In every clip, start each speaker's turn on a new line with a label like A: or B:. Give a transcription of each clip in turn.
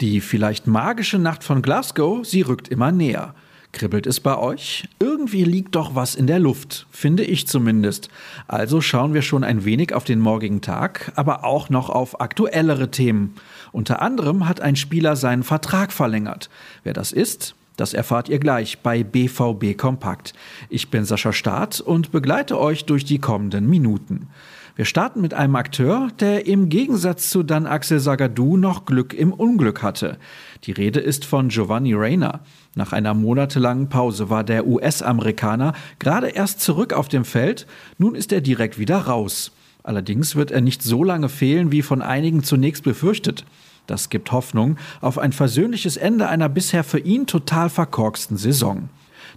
A: Die vielleicht magische Nacht von Glasgow, sie rückt immer näher. Kribbelt es bei euch? Irgendwie liegt doch was in der Luft, finde ich zumindest. Also schauen wir schon ein wenig auf den morgigen Tag, aber auch noch auf aktuellere Themen. Unter anderem hat ein Spieler seinen Vertrag verlängert. Wer das ist, das erfahrt ihr gleich bei BVB Kompakt. Ich bin Sascha Staat und begleite euch durch die kommenden Minuten. Wir starten mit einem Akteur, der im Gegensatz zu dann Axel Sagadou noch Glück im Unglück hatte. Die Rede ist von Giovanni Reyna. Nach einer monatelangen Pause war der US-Amerikaner gerade erst zurück auf dem Feld, nun ist er direkt wieder raus. Allerdings wird er nicht so lange fehlen, wie von einigen zunächst befürchtet. Das gibt Hoffnung auf ein versöhnliches Ende einer bisher für ihn total verkorksten Saison.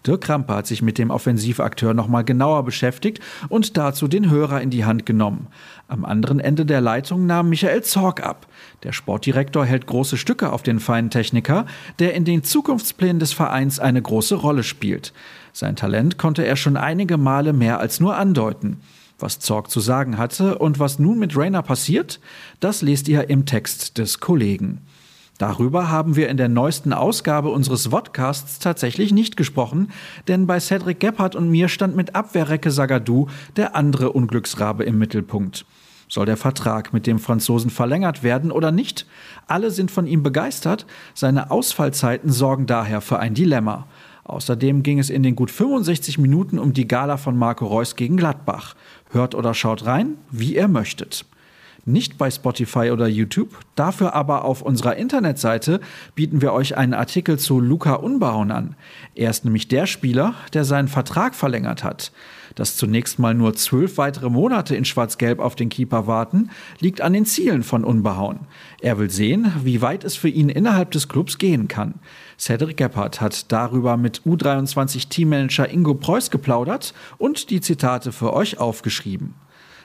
A: Dirk Krampe hat sich mit dem Offensivakteur nochmal genauer beschäftigt und dazu den Hörer in die Hand genommen. Am anderen Ende der Leitung nahm Michael Zorg ab. Der Sportdirektor hält große Stücke auf den feinen Techniker, der in den Zukunftsplänen des Vereins eine große Rolle spielt. Sein Talent konnte er schon einige Male mehr als nur andeuten. Was Zorg zu sagen hatte und was nun mit Rainer passiert, das lest ihr im Text des Kollegen. Darüber haben wir in der neuesten Ausgabe unseres Vodcasts tatsächlich nicht gesprochen, denn bei Cedric Gebhardt und mir stand mit Abwehrrecke Sagadou der andere Unglücksrabe im Mittelpunkt. Soll der Vertrag mit dem Franzosen verlängert werden oder nicht? Alle sind von ihm begeistert, seine Ausfallzeiten sorgen daher für ein Dilemma. Außerdem ging es in den gut 65 Minuten um die Gala von Marco Reus gegen Gladbach. Hört oder schaut rein, wie ihr möchtet. Nicht bei Spotify oder YouTube, dafür aber auf unserer Internetseite bieten wir euch einen Artikel zu Luca Unbauen an. Er ist nämlich der Spieler, der seinen Vertrag verlängert hat. Dass zunächst mal nur zwölf weitere Monate in Schwarz-Gelb auf den Keeper warten, liegt an den Zielen von Unbehauen. Er will sehen, wie weit es für ihn innerhalb des Clubs gehen kann. Cedric Gebhardt hat darüber mit U23-Teammanager Ingo Preuß geplaudert und die Zitate für euch aufgeschrieben.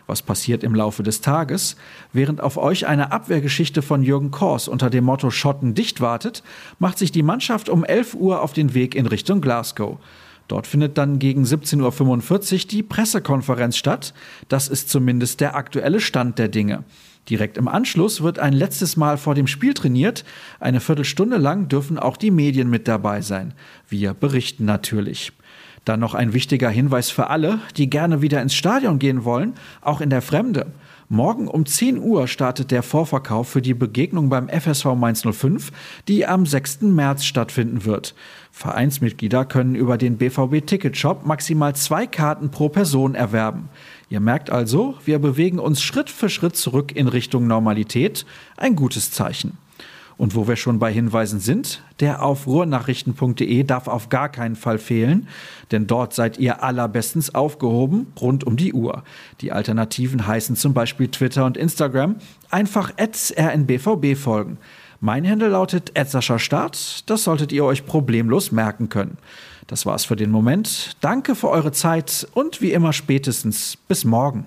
A: Was passiert im Laufe des Tages? Während auf euch eine Abwehrgeschichte von Jürgen Kors unter dem Motto Schotten dicht wartet, macht sich die Mannschaft um 11 Uhr auf den Weg in Richtung Glasgow. Dort findet dann gegen 17.45 Uhr die Pressekonferenz statt. Das ist zumindest der aktuelle Stand der Dinge. Direkt im Anschluss wird ein letztes Mal vor dem Spiel trainiert. Eine Viertelstunde lang dürfen auch die Medien mit dabei sein. Wir berichten natürlich. Dann noch ein wichtiger Hinweis für alle, die gerne wieder ins Stadion gehen wollen, auch in der Fremde. Morgen um 10 Uhr startet der Vorverkauf für die Begegnung beim FSV Mainz 05, die am 6. März stattfinden wird. Vereinsmitglieder können über den BVB Ticketshop maximal zwei Karten pro Person erwerben. Ihr merkt also, wir bewegen uns Schritt für Schritt zurück in Richtung Normalität. Ein gutes Zeichen. Und wo wir schon bei Hinweisen sind, der auf ruhrnachrichten.de darf auf gar keinen Fall fehlen, denn dort seid ihr allerbestens aufgehoben, rund um die Uhr. Die Alternativen heißen zum Beispiel Twitter und Instagram. Einfach rnbvb folgen. Mein Handel lautet Start. Das solltet ihr euch problemlos merken können. Das war's für den Moment. Danke für eure Zeit und wie immer spätestens bis morgen.